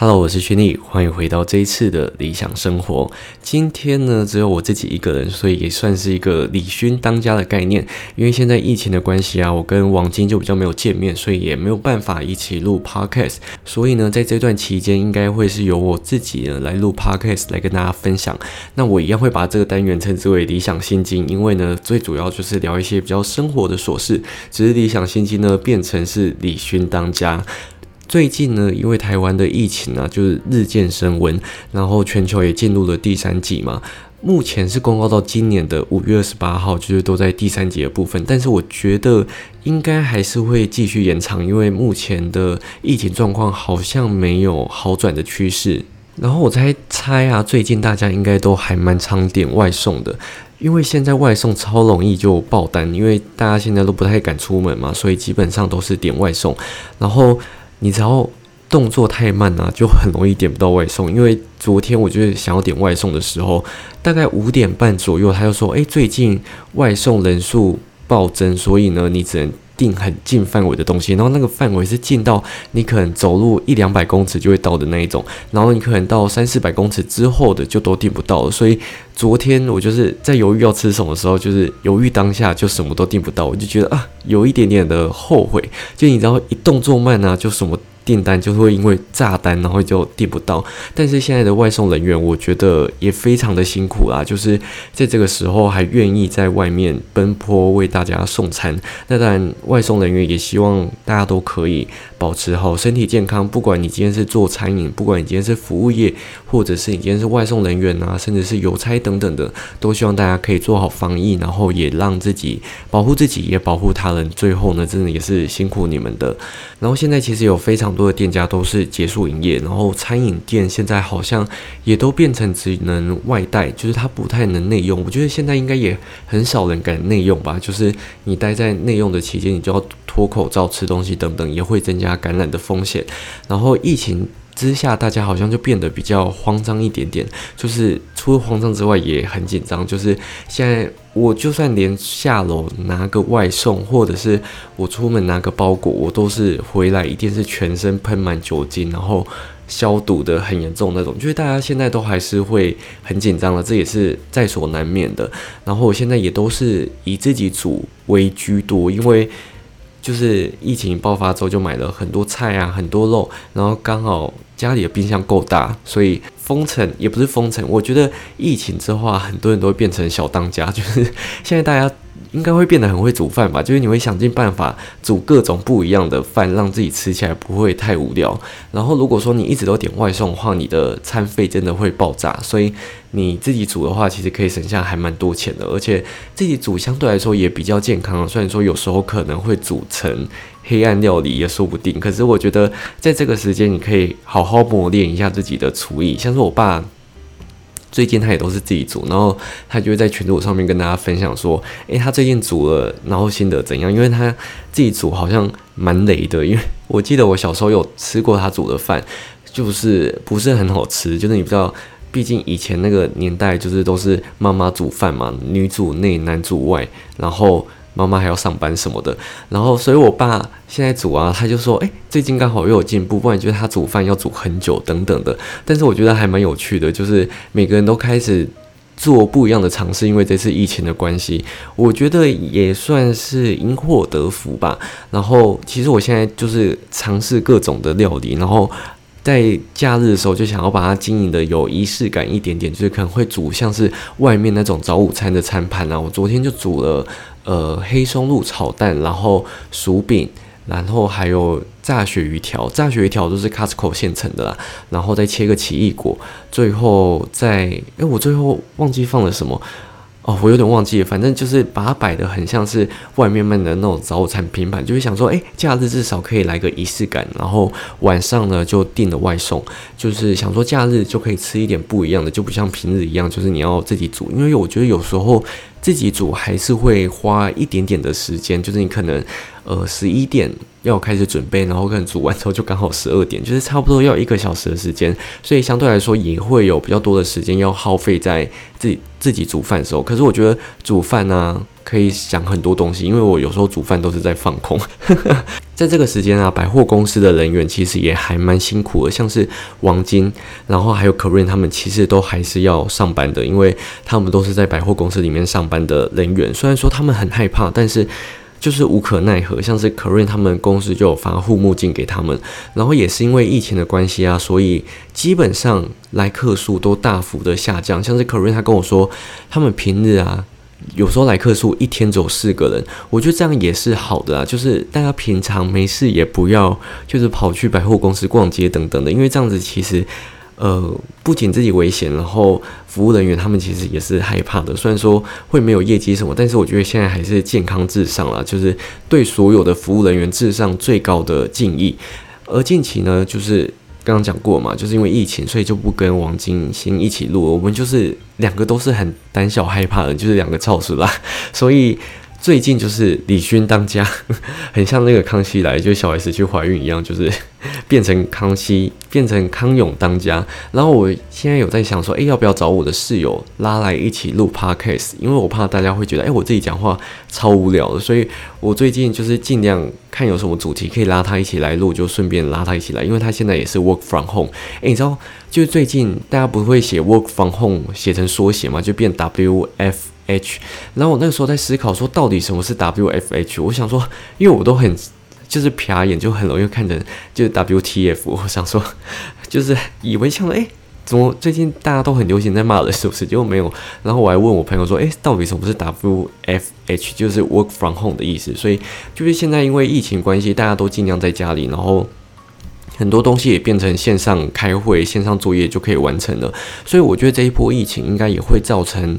Hello，我是轩丽，欢迎回到这一次的理想生活。今天呢，只有我自己一个人，所以也算是一个李勋当家的概念。因为现在疫情的关系啊，我跟王晶就比较没有见面，所以也没有办法一起录 Podcast。所以呢，在这段期间，应该会是由我自己呢来录 Podcast 来跟大家分享。那我一样会把这个单元称之为理想心经，因为呢，最主要就是聊一些比较生活的琐事。只是理想心经呢，变成是李勋当家。最近呢，因为台湾的疫情啊，就是日渐升温，然后全球也进入了第三季嘛。目前是公告到今年的五月二十八号，就是都在第三季的部分。但是我觉得应该还是会继续延长，因为目前的疫情状况好像没有好转的趋势。然后我猜猜啊，最近大家应该都还蛮常点外送的，因为现在外送超容易就爆单，因为大家现在都不太敢出门嘛，所以基本上都是点外送，然后。你只要动作太慢啊，就很容易点不到外送。因为昨天我就是想要点外送的时候，大概五点半左右，他就说：“哎，最近外送人数暴增，所以呢，你只能定很近范围的东西。然后那个范围是近到你可能走路一两百公尺就会到的那一种，然后你可能到三四百公尺之后的就都定不到了。所以昨天我就是在犹豫要吃什么时候，就是犹豫当下就什么都定不到，我就觉得啊，有一点点的后悔。就你知道，一动作慢啊，就什么。订单就会因为炸单，然后就订不到。但是现在的外送人员，我觉得也非常的辛苦啦，就是在这个时候还愿意在外面奔波为大家送餐。那当然，外送人员也希望大家都可以保持好身体健康。不管你今天是做餐饮，不管你今天是服务业，或者是你今天是外送人员啊，甚至是邮差等等的，都希望大家可以做好防疫，然后也让自己保护自己，也保护他人。最后呢，真的也是辛苦你们的。然后现在其实有非常多的店家都是结束营业，然后餐饮店现在好像也都变成只能外带，就是它不太能内用。我觉得现在应该也很少人敢内用吧，就是你待在内用的期间，你就要脱口罩、吃东西等等，也会增加感染的风险。然后疫情。之下，大家好像就变得比较慌张一点点，就是除了慌张之外，也很紧张。就是现在，我就算连下楼拿个外送，或者是我出门拿个包裹，我都是回来一定是全身喷满酒精，然后消毒的很严重那种。就是大家现在都还是会很紧张了，这也是在所难免的。然后我现在也都是以自己煮为居多，因为。就是疫情爆发之后，就买了很多菜啊，很多肉，然后刚好家里的冰箱够大，所以封城也不是封城。我觉得疫情之后啊，很多人都会变成小当家，就是现在大家。应该会变得很会煮饭吧，就是你会想尽办法煮各种不一样的饭，让自己吃起来不会太无聊。然后如果说你一直都点外送的话，你的餐费真的会爆炸。所以你自己煮的话，其实可以省下还蛮多钱的，而且自己煮相对来说也比较健康。虽然说有时候可能会煮成黑暗料理也说不定，可是我觉得在这个时间你可以好好磨练一下自己的厨艺。像是我爸。最近他也都是自己煮，然后他就会在群组上面跟大家分享说，诶，他最近煮了，然后心得怎样？因为他自己煮好像蛮雷的，因为我记得我小时候有吃过他煮的饭，就是不是很好吃，就是你不知道，毕竟以前那个年代就是都是妈妈煮饭嘛，女主内男主外，然后。妈妈还要上班什么的，然后所以我爸现在煮啊，他就说，哎，最近刚好又有进步，不然就是他煮饭要煮很久等等的。但是我觉得还蛮有趣的，就是每个人都开始做不一样的尝试，因为这次疫情的关系，我觉得也算是因祸得福吧。然后其实我现在就是尝试各种的料理，然后。在假日的时候，就想要把它经营的有仪式感一点点，就是可能会煮像是外面那种早午餐的餐盘啊。我昨天就煮了呃黑松露炒蛋，然后薯饼，然后还有炸鳕鱼条。炸鳕鱼条都是 Costco 现成的啦，然后再切个奇异果，最后再哎我最后忘记放了什么。哦，我有点忘记了，反正就是把它摆的很像是外面卖的那种早餐拼盘，就是想说，哎，假日至少可以来个仪式感，然后晚上呢就订了外送，就是想说假日就可以吃一点不一样的，就不像平日一样，就是你要自己煮，因为我觉得有时候自己煮还是会花一点点的时间，就是你可能呃十一点。要开始准备，然后可能煮完之后就刚好十二点，就是差不多要一个小时的时间，所以相对来说也会有比较多的时间要耗费在自己自己煮饭的时候。可是我觉得煮饭呢，可以想很多东西，因为我有时候煮饭都是在放空。在这个时间啊，百货公司的人员其实也还蛮辛苦的，像是王晶，然后还有 Korean，他们其实都还是要上班的，因为他们都是在百货公司里面上班的人员。虽然说他们很害怕，但是就是无可奈何。像是 Korean 他们公司就有发护目镜给他们，然后也是因为疫情的关系啊，所以基本上来客数都大幅的下降。像是 Korean 他跟我说，他们平日啊。有时候来客数一天只有四个人，我觉得这样也是好的啊。就是大家平常没事也不要，就是跑去百货公司逛街等等的，因为这样子其实，呃，不仅自己危险，然后服务人员他们其实也是害怕的。虽然说会没有业绩什么，但是我觉得现在还是健康至上了，就是对所有的服务人员至上最高的敬意。而近期呢，就是。刚刚讲过嘛，就是因为疫情，所以就不跟王金星一起录。我们就是两个都是很胆小害怕的，就是两个超鼠啦，所以。最近就是李勋当家，很像那个康熙来，就小 S 去怀孕一样，就是 变成康熙，变成康永当家。然后我现在有在想说，诶，要不要找我的室友拉来一起录 podcast？因为我怕大家会觉得，诶，我自己讲话超无聊的，所以我最近就是尽量看有什么主题可以拉他一起来录，就顺便拉他一起来，因为他现在也是 work from home。诶，你知道，就是最近大家不会写 work from home 写成缩写嘛，就变 WF。H，然后我那个时候在思考说，到底什么是 W F H？我想说，因为我都很就是瞟眼，就很容易看成就是 W T F。我想说，就是以为像哎，怎么最近大家都很流行在骂人，是不是？结果没有。然后我还问我朋友说，哎，到底什么是 W F H？就是 Work from Home 的意思。所以就是现在因为疫情关系，大家都尽量在家里，然后很多东西也变成线上开会、线上作业就可以完成了。所以我觉得这一波疫情应该也会造成。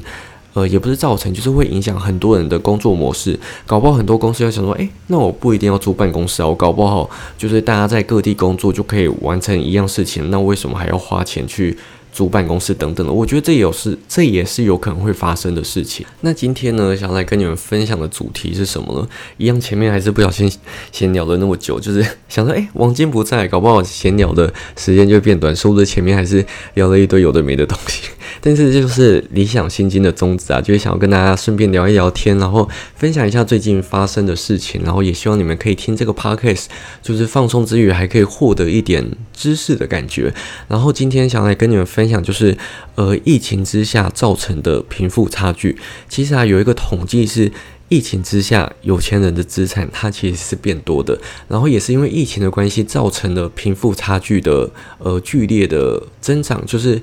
呃，也不是造成，就是会影响很多人的工作模式。搞不好很多公司要想说，诶，那我不一定要租办公室啊，我搞不好就是大家在各地工作就可以完成一样事情，那为什么还要花钱去？租办公室等等的，我觉得这也有是，这也是有可能会发生的事情。那今天呢，想来跟你们分享的主题是什么呢？一样，前面还是不小心闲聊了那么久，就是想说，哎，王金不在，搞不好闲聊的时间就变短，说不定前面还是聊了一堆有的没的东西。但是这就是理想心经的宗旨啊，就是想要跟大家顺便聊一聊天，然后分享一下最近发生的事情，然后也希望你们可以听这个 podcast，就是放松之余还可以获得一点知识的感觉。然后今天想来跟你们分。分享就是，呃，疫情之下造成的贫富差距。其实啊，有一个统计是，疫情之下有钱人的资产它其实是变多的。然后也是因为疫情的关系，造成了贫富差距的呃剧烈的增长。就是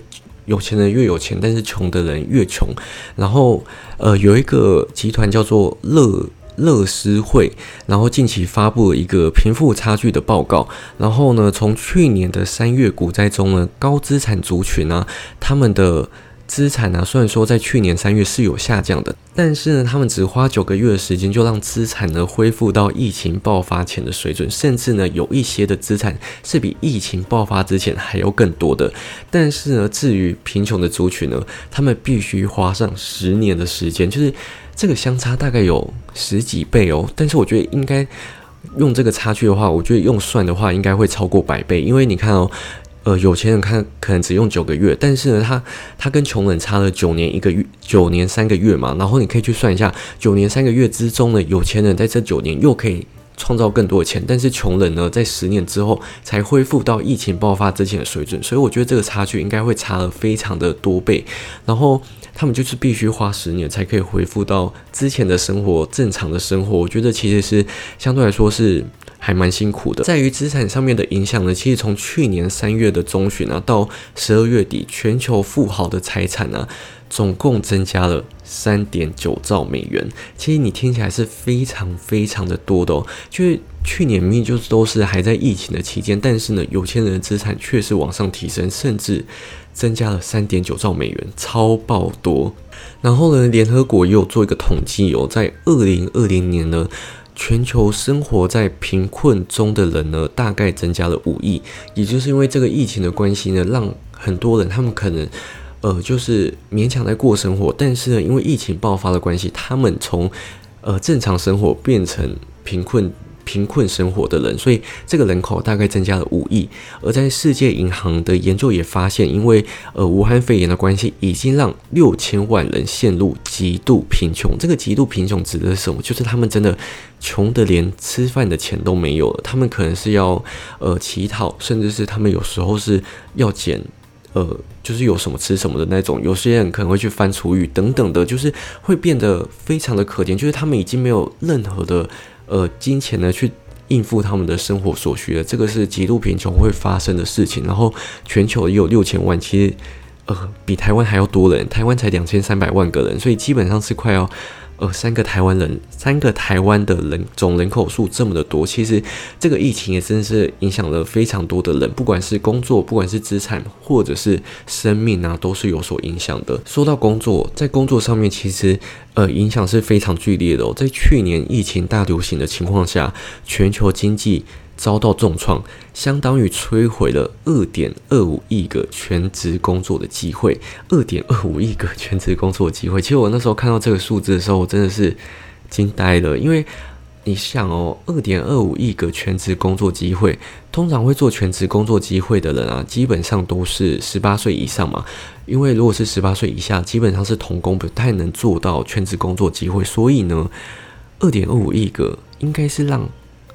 有钱人越有钱，但是穷的人越穷。然后呃，有一个集团叫做乐。乐施会，然后近期发布了一个贫富差距的报告。然后呢，从去年的三月股灾中呢，高资产族群啊，他们的资产呢，虽然说在去年三月是有下降的，但是呢，他们只花九个月的时间就让资产呢恢复到疫情爆发前的水准，甚至呢，有一些的资产是比疫情爆发之前还要更多的。但是呢，至于贫穷的族群呢，他们必须花上十年的时间，就是。这个相差大概有十几倍哦，但是我觉得应该用这个差距的话，我觉得用算的话应该会超过百倍，因为你看哦，呃，有钱人看可能只用九个月，但是呢，他他跟穷人差了九年一个月，九年三个月嘛，然后你可以去算一下，九年三个月之中呢，有钱人在这九年又可以创造更多的钱，但是穷人呢，在十年之后才恢复到疫情爆发之前的水准，所以我觉得这个差距应该会差了非常的多倍，然后。他们就是必须花十年才可以恢复到之前的生活正常的生活，我觉得其实是相对来说是还蛮辛苦的。在于资产上面的影响呢，其实从去年三月的中旬啊到十二月底，全球富豪的财产呢总共增加了三点九兆美元。其实你听起来是非常非常的多的哦，就是去年明明就都是还在疫情的期间，但是呢，有钱人的资产却是往上提升，甚至。增加了三点九兆美元，超爆多。然后呢，联合国也有做一个统计哦，在二零二零年呢，全球生活在贫困中的人呢，大概增加了五亿。也就是因为这个疫情的关系呢，让很多人他们可能呃，就是勉强在过生活，但是呢，因为疫情爆发的关系，他们从呃正常生活变成贫困。贫困生活的人，所以这个人口大概增加了五亿。而在世界银行的研究也发现，因为呃武汉肺炎的关系，已经让六千万人陷入极度贫穷。这个极度贫穷指的是什么？就是他们真的穷的连吃饭的钱都没有了，他们可能是要呃乞讨，甚至是他们有时候是要捡。呃，就是有什么吃什么的那种，有些人可能会去翻厨余等等的，就是会变得非常的可怜，就是他们已经没有任何的呃金钱呢去应付他们的生活所需的。这个是极度贫穷会发生的事情。然后全球也有六千万，其实呃比台湾还要多人，台湾才两千三百万个人，所以基本上是快要。呃，三个台湾人，三个台湾的人总人口数这么的多，其实这个疫情也真的是影响了非常多的人，不管是工作，不管是资产，或者是生命啊，都是有所影响的。说到工作，在工作上面，其实呃影响是非常剧烈的。在去年疫情大流行的情况下，全球经济。遭到重创，相当于摧毁了二点二五亿个全职工作的机会。二点二五亿个全职工作机会，其实我那时候看到这个数字的时候，我真的是惊呆了。因为你想哦，二点二五亿个全职工作机会，通常会做全职工作机会的人啊，基本上都是十八岁以上嘛。因为如果是十八岁以下，基本上是童工，不太能做到全职工作机会。所以呢，二点二五亿个应该是让。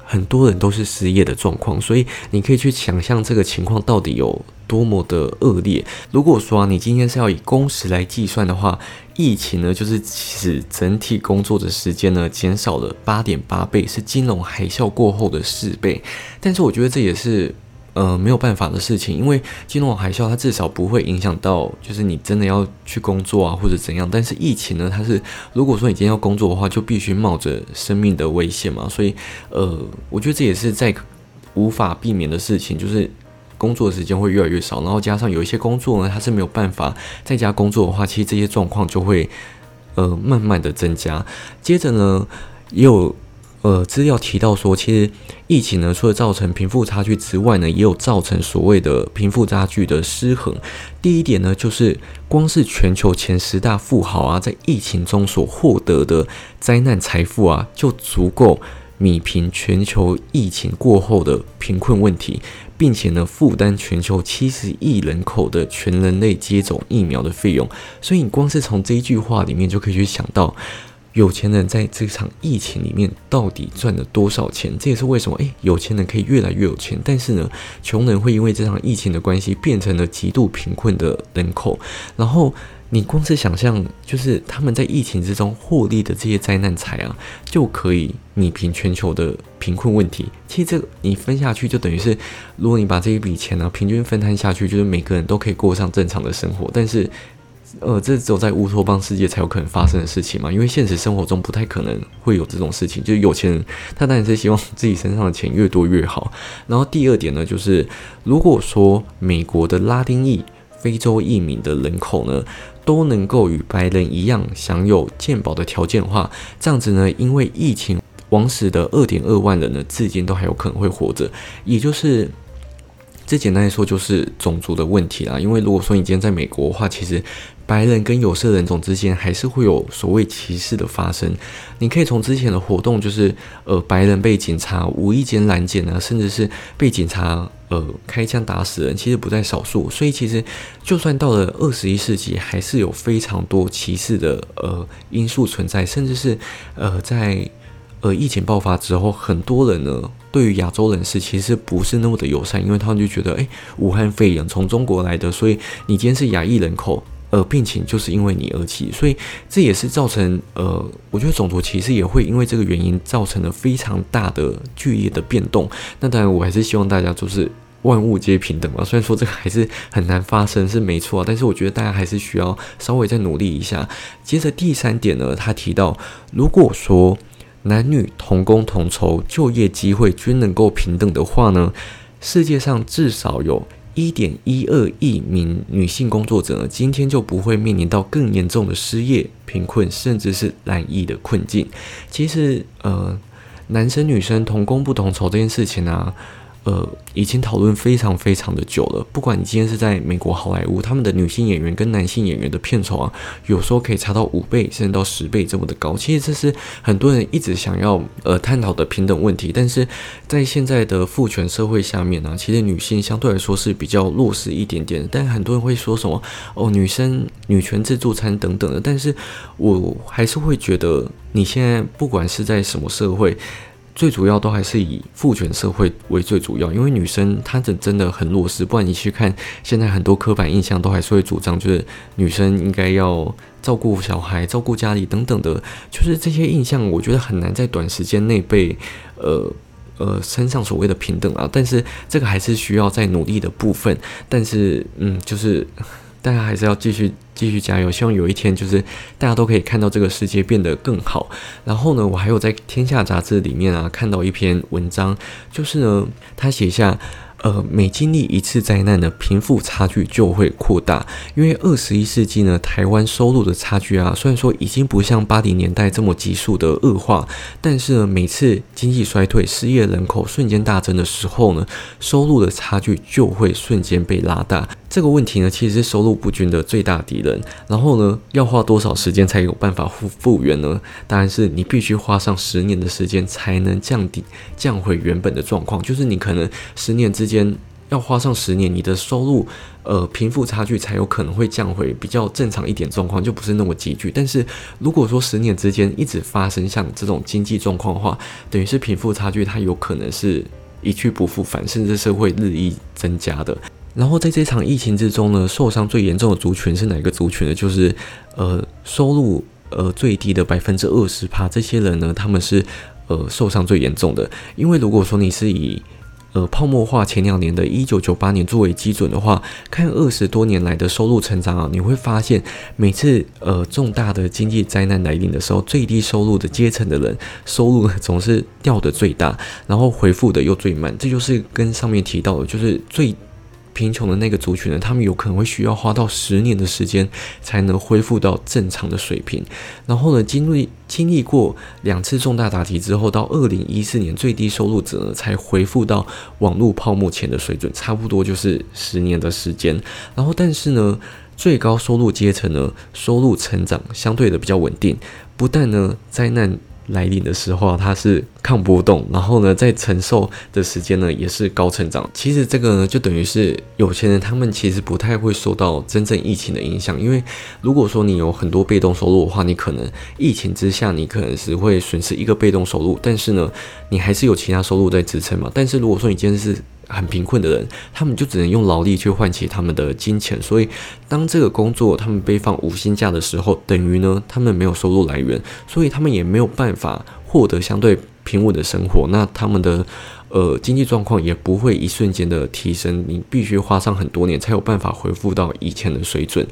很多人都是失业的状况，所以你可以去想象这个情况到底有多么的恶劣。如果说啊，你今天是要以工时来计算的话，疫情呢就是使整体工作的时间呢减少了八点八倍，是金融海啸过后的四倍。但是我觉得这也是。呃，没有办法的事情，因为金融海啸它至少不会影响到，就是你真的要去工作啊，或者怎样。但是疫情呢，它是如果说你今天要工作的话，就必须冒着生命的危险嘛。所以，呃，我觉得这也是在无法避免的事情，就是工作时间会越来越少，然后加上有一些工作呢，它是没有办法在家工作的话，其实这些状况就会呃慢慢的增加。接着呢，也有。呃，资料提到说，其实疫情呢，除了造成贫富差距之外呢，也有造成所谓的贫富差距的失衡。第一点呢，就是光是全球前十大富豪啊，在疫情中所获得的灾难财富啊，就足够米平全球疫情过后的贫困问题，并且呢，负担全球七十亿人口的全人类接种疫苗的费用。所以，你光是从这一句话里面就可以去想到。有钱人在这场疫情里面到底赚了多少钱？这也是为什么诶，有钱人可以越来越有钱，但是呢，穷人会因为这场疫情的关系变成了极度贫困的人口。然后你光是想象，就是他们在疫情之中获利的这些灾难财啊，就可以弭平全球的贫困问题。其实这个你分下去，就等于是如果你把这一笔钱呢平均分摊下去，就是每个人都可以过上正常的生活，但是。呃，这只有在乌托邦世界才有可能发生的事情嘛？因为现实生活中不太可能会有这种事情。就是有钱人，他当然是希望自己身上的钱越多越好。然后第二点呢，就是如果说美国的拉丁裔、非洲裔民的人口呢，都能够与白人一样享有健保的条件的话，这样子呢，因为疫情亡死的二点二万人呢，至今都还有可能会活着。也就是，最简单来说，就是种族的问题啦。因为如果说你今天在美国的话，其实白人跟有色人种之间还是会有所谓歧视的发生。你可以从之前的活动，就是呃白人被警察无意间拦截啊，甚至是被警察呃开枪打死人，其实不在少数。所以其实就算到了二十一世纪，还是有非常多歧视的呃因素存在，甚至是呃在呃疫情爆发之后，很多人呢对于亚洲人士其实不是那么的友善，因为他们就觉得诶，武汉肺炎从中国来的，所以你今天是亚裔人口。呃，病情就是因为你而起，所以这也是造成呃，我觉得种族歧视也会因为这个原因造成了非常大的剧烈的变动。那当然，我还是希望大家就是万物皆平等嘛。虽然说这个还是很难发生，是没错，但是我觉得大家还是需要稍微再努力一下。接着第三点呢，他提到，如果说男女同工同酬，就业机会均能够平等的话呢，世界上至少有。一点一二亿名女性工作者，今天就不会面临到更严重的失业、贫困，甚至是难易的困境。其实，呃，男生女生同工不同酬这件事情呢，呃，已经讨论非常非常的久了。不管你今天是在美国好莱坞，他们的女性演员跟男性演员的片酬啊，有时候可以差到五倍甚至到十倍这么的高。其实这是很多人一直想要呃探讨的平等问题。但是在现在的父权社会下面呢，其实女性相对来说是比较弱势一点点。但很多人会说什么哦，女生女权自助餐等等的。但是我还是会觉得，你现在不管是在什么社会。最主要都还是以父权社会为最主要，因为女生她真真的很弱势。不然你去看现在很多刻板印象，都还是会主张就是女生应该要照顾小孩、照顾家里等等的，就是这些印象，我觉得很难在短时间内被呃呃身上所谓的平等啊。但是这个还是需要在努力的部分。但是嗯，就是。大家还是要继续继续加油，希望有一天就是大家都可以看到这个世界变得更好。然后呢，我还有在《天下》杂志里面啊看到一篇文章，就是呢，他写下。呃，每经历一次灾难呢，贫富差距就会扩大。因为二十一世纪呢，台湾收入的差距啊，虽然说已经不像八零年代这么急速的恶化，但是呢，每次经济衰退、失业人口瞬间大增的时候呢，收入的差距就会瞬间被拉大。这个问题呢，其实是收入不均的最大敌人。然后呢，要花多少时间才有办法复复原呢？当然是你必须花上十年的时间才能降低降回原本的状况。就是你可能十年之间。要花上十年，你的收入，呃，贫富差距才有可能会降回比较正常一点状况，就不是那么急剧。但是如果说十年之间一直发生像这种经济状况的话，等于是贫富差距它有可能是一去不复返，甚至是会日益增加的。然后在这场疫情之中呢，受伤最严重的族群是哪个族群呢？就是呃，收入呃最低的百分之二十趴，这些人呢，他们是呃受伤最严重的。因为如果说你是以呃，泡沫化前两年的一九九八年作为基准的话，看二十多年来的收入成长啊，你会发现每次呃重大的经济灾难来临的时候，最低收入的阶层的人收入总是掉的最大，然后回复的又最慢，这就是跟上面提到的，就是最。贫穷的那个族群呢，他们有可能会需要花到十年的时间才能恢复到正常的水平。然后呢，经历经历过两次重大打击之后，到二零一四年，最低收入者呢才恢复到网络泡沫前的水准，差不多就是十年的时间。然后，但是呢，最高收入阶层呢，收入成长相对的比较稳定，不但呢灾难。来临的时候啊，它是抗波动，然后呢，在承受的时间呢，也是高成长。其实这个呢，就等于是有钱人他们其实不太会受到真正疫情的影响，因为如果说你有很多被动收入的话，你可能疫情之下你可能是会损失一个被动收入，但是呢，你还是有其他收入在支撑嘛。但是如果说你今天是很贫困的人，他们就只能用劳力去换取他们的金钱，所以当这个工作他们被放五薪假的时候，等于呢他们没有收入来源，所以他们也没有办法获得相对平稳的生活，那他们的呃经济状况也不会一瞬间的提升，你必须花上很多年才有办法恢复到以前的水准。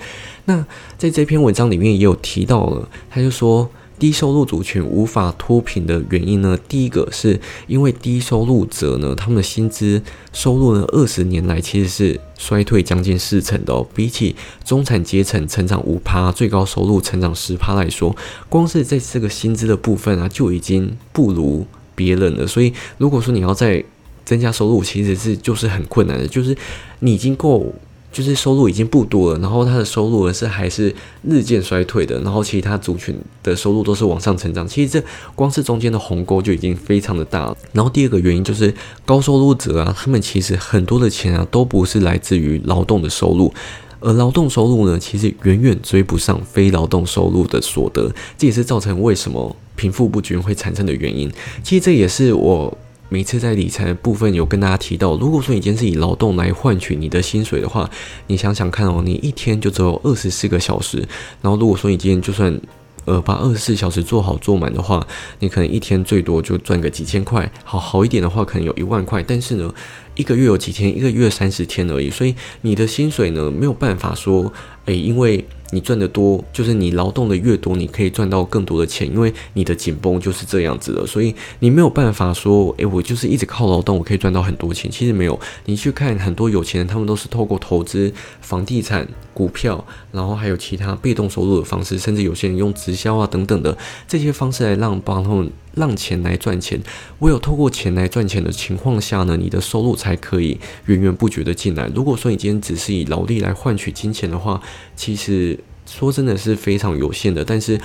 那在这篇文章里面也有提到了，他就说。低收入族群无法脱贫的原因呢？第一个是因为低收入者呢，他们的薪资收入呢，二十年来其实是衰退将近四成的哦。比起中产阶层成长五趴，最高收入成长十趴来说，光是在这个薪资的部分啊，就已经不如别人了。所以，如果说你要再增加收入，其实是就是很困难的，就是你已经够。就是收入已经不多了，然后他的收入呢是还是日渐衰退的，然后其他族群的收入都是往上成长。其实这光是中间的鸿沟就已经非常的大了。然后第二个原因就是高收入者啊，他们其实很多的钱啊都不是来自于劳动的收入，而劳动收入呢其实远远追不上非劳动收入的所得，这也是造成为什么贫富不均会产生的原因。其实这也是我。每次在理财的部分有跟大家提到，如果说你今天是以劳动来换取你的薪水的话，你想想看哦，你一天就只有二十四个小时，然后如果说你今天就算呃把二十四小时做好做满的话，你可能一天最多就赚个几千块，好好一点的话可能有一万块，但是呢，一个月有几天，一个月三十天而已，所以你的薪水呢没有办法说，诶，因为。你赚得多，就是你劳动的越多，你可以赚到更多的钱，因为你的紧绷就是这样子的，所以你没有办法说，诶，我就是一直靠劳动，我可以赚到很多钱。其实没有，你去看很多有钱人，他们都是透过投资房地产。股票，然后还有其他被动收入的方式，甚至有些人用直销啊等等的这些方式来让帮他们让钱来赚钱。唯有透过钱来赚钱的情况下呢，你的收入才可以源源不绝的进来。如果说你今天只是以劳力来换取金钱的话，其实说真的是非常有限的。但是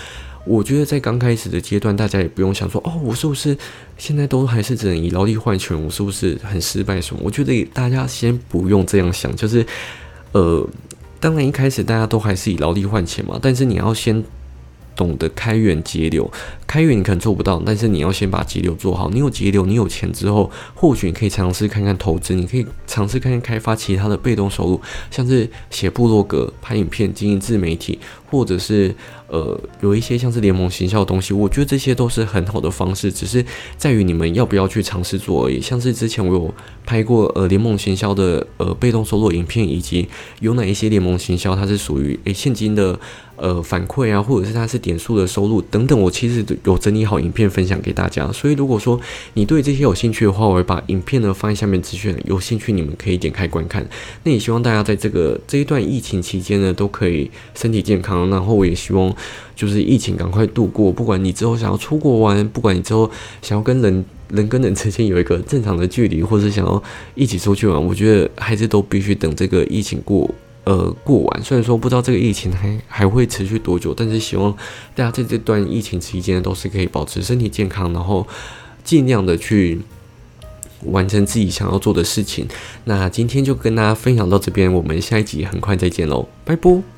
我觉得在刚开始的阶段，大家也不用想说哦，我是不是现在都还是只能以劳力换钱，我是不是很失败什么？我觉得大家先不用这样想，就是呃。当然，一开始大家都还是以劳力换钱嘛，但是你要先懂得开源节流。开源你可能做不到，但是你要先把节流做好。你有节流，你有钱之后，或许你可以尝试看看投资，你可以尝试看看开发其他的被动收入，像是写部落格、拍影片、经营自媒体，或者是呃有一些像是联盟行销的东西。我觉得这些都是很好的方式，只是在于你们要不要去尝试做而已。像是之前我有拍过呃联盟行销的呃被动收入影片，以及有哪一些联盟行销它是属于诶现金的呃反馈啊，或者是它是点数的收入等等，我其实有整理好影片分享给大家，所以如果说你对这些有兴趣的话，我会把影片呢放在下面资讯，有兴趣你们可以点开观看。那也希望大家在这个这一段疫情期间呢，都可以身体健康。然后我也希望就是疫情赶快度过，不管你之后想要出国玩，不管你之后想要跟人人跟人之间有一个正常的距离，或者想要一起出去玩，我觉得还是都必须等这个疫情过。呃，过完虽然说不知道这个疫情还还会持续多久，但是希望大家在这段疫情期间都是可以保持身体健康，然后尽量的去完成自己想要做的事情。那今天就跟大家分享到这边，我们下一集很快再见喽，拜拜。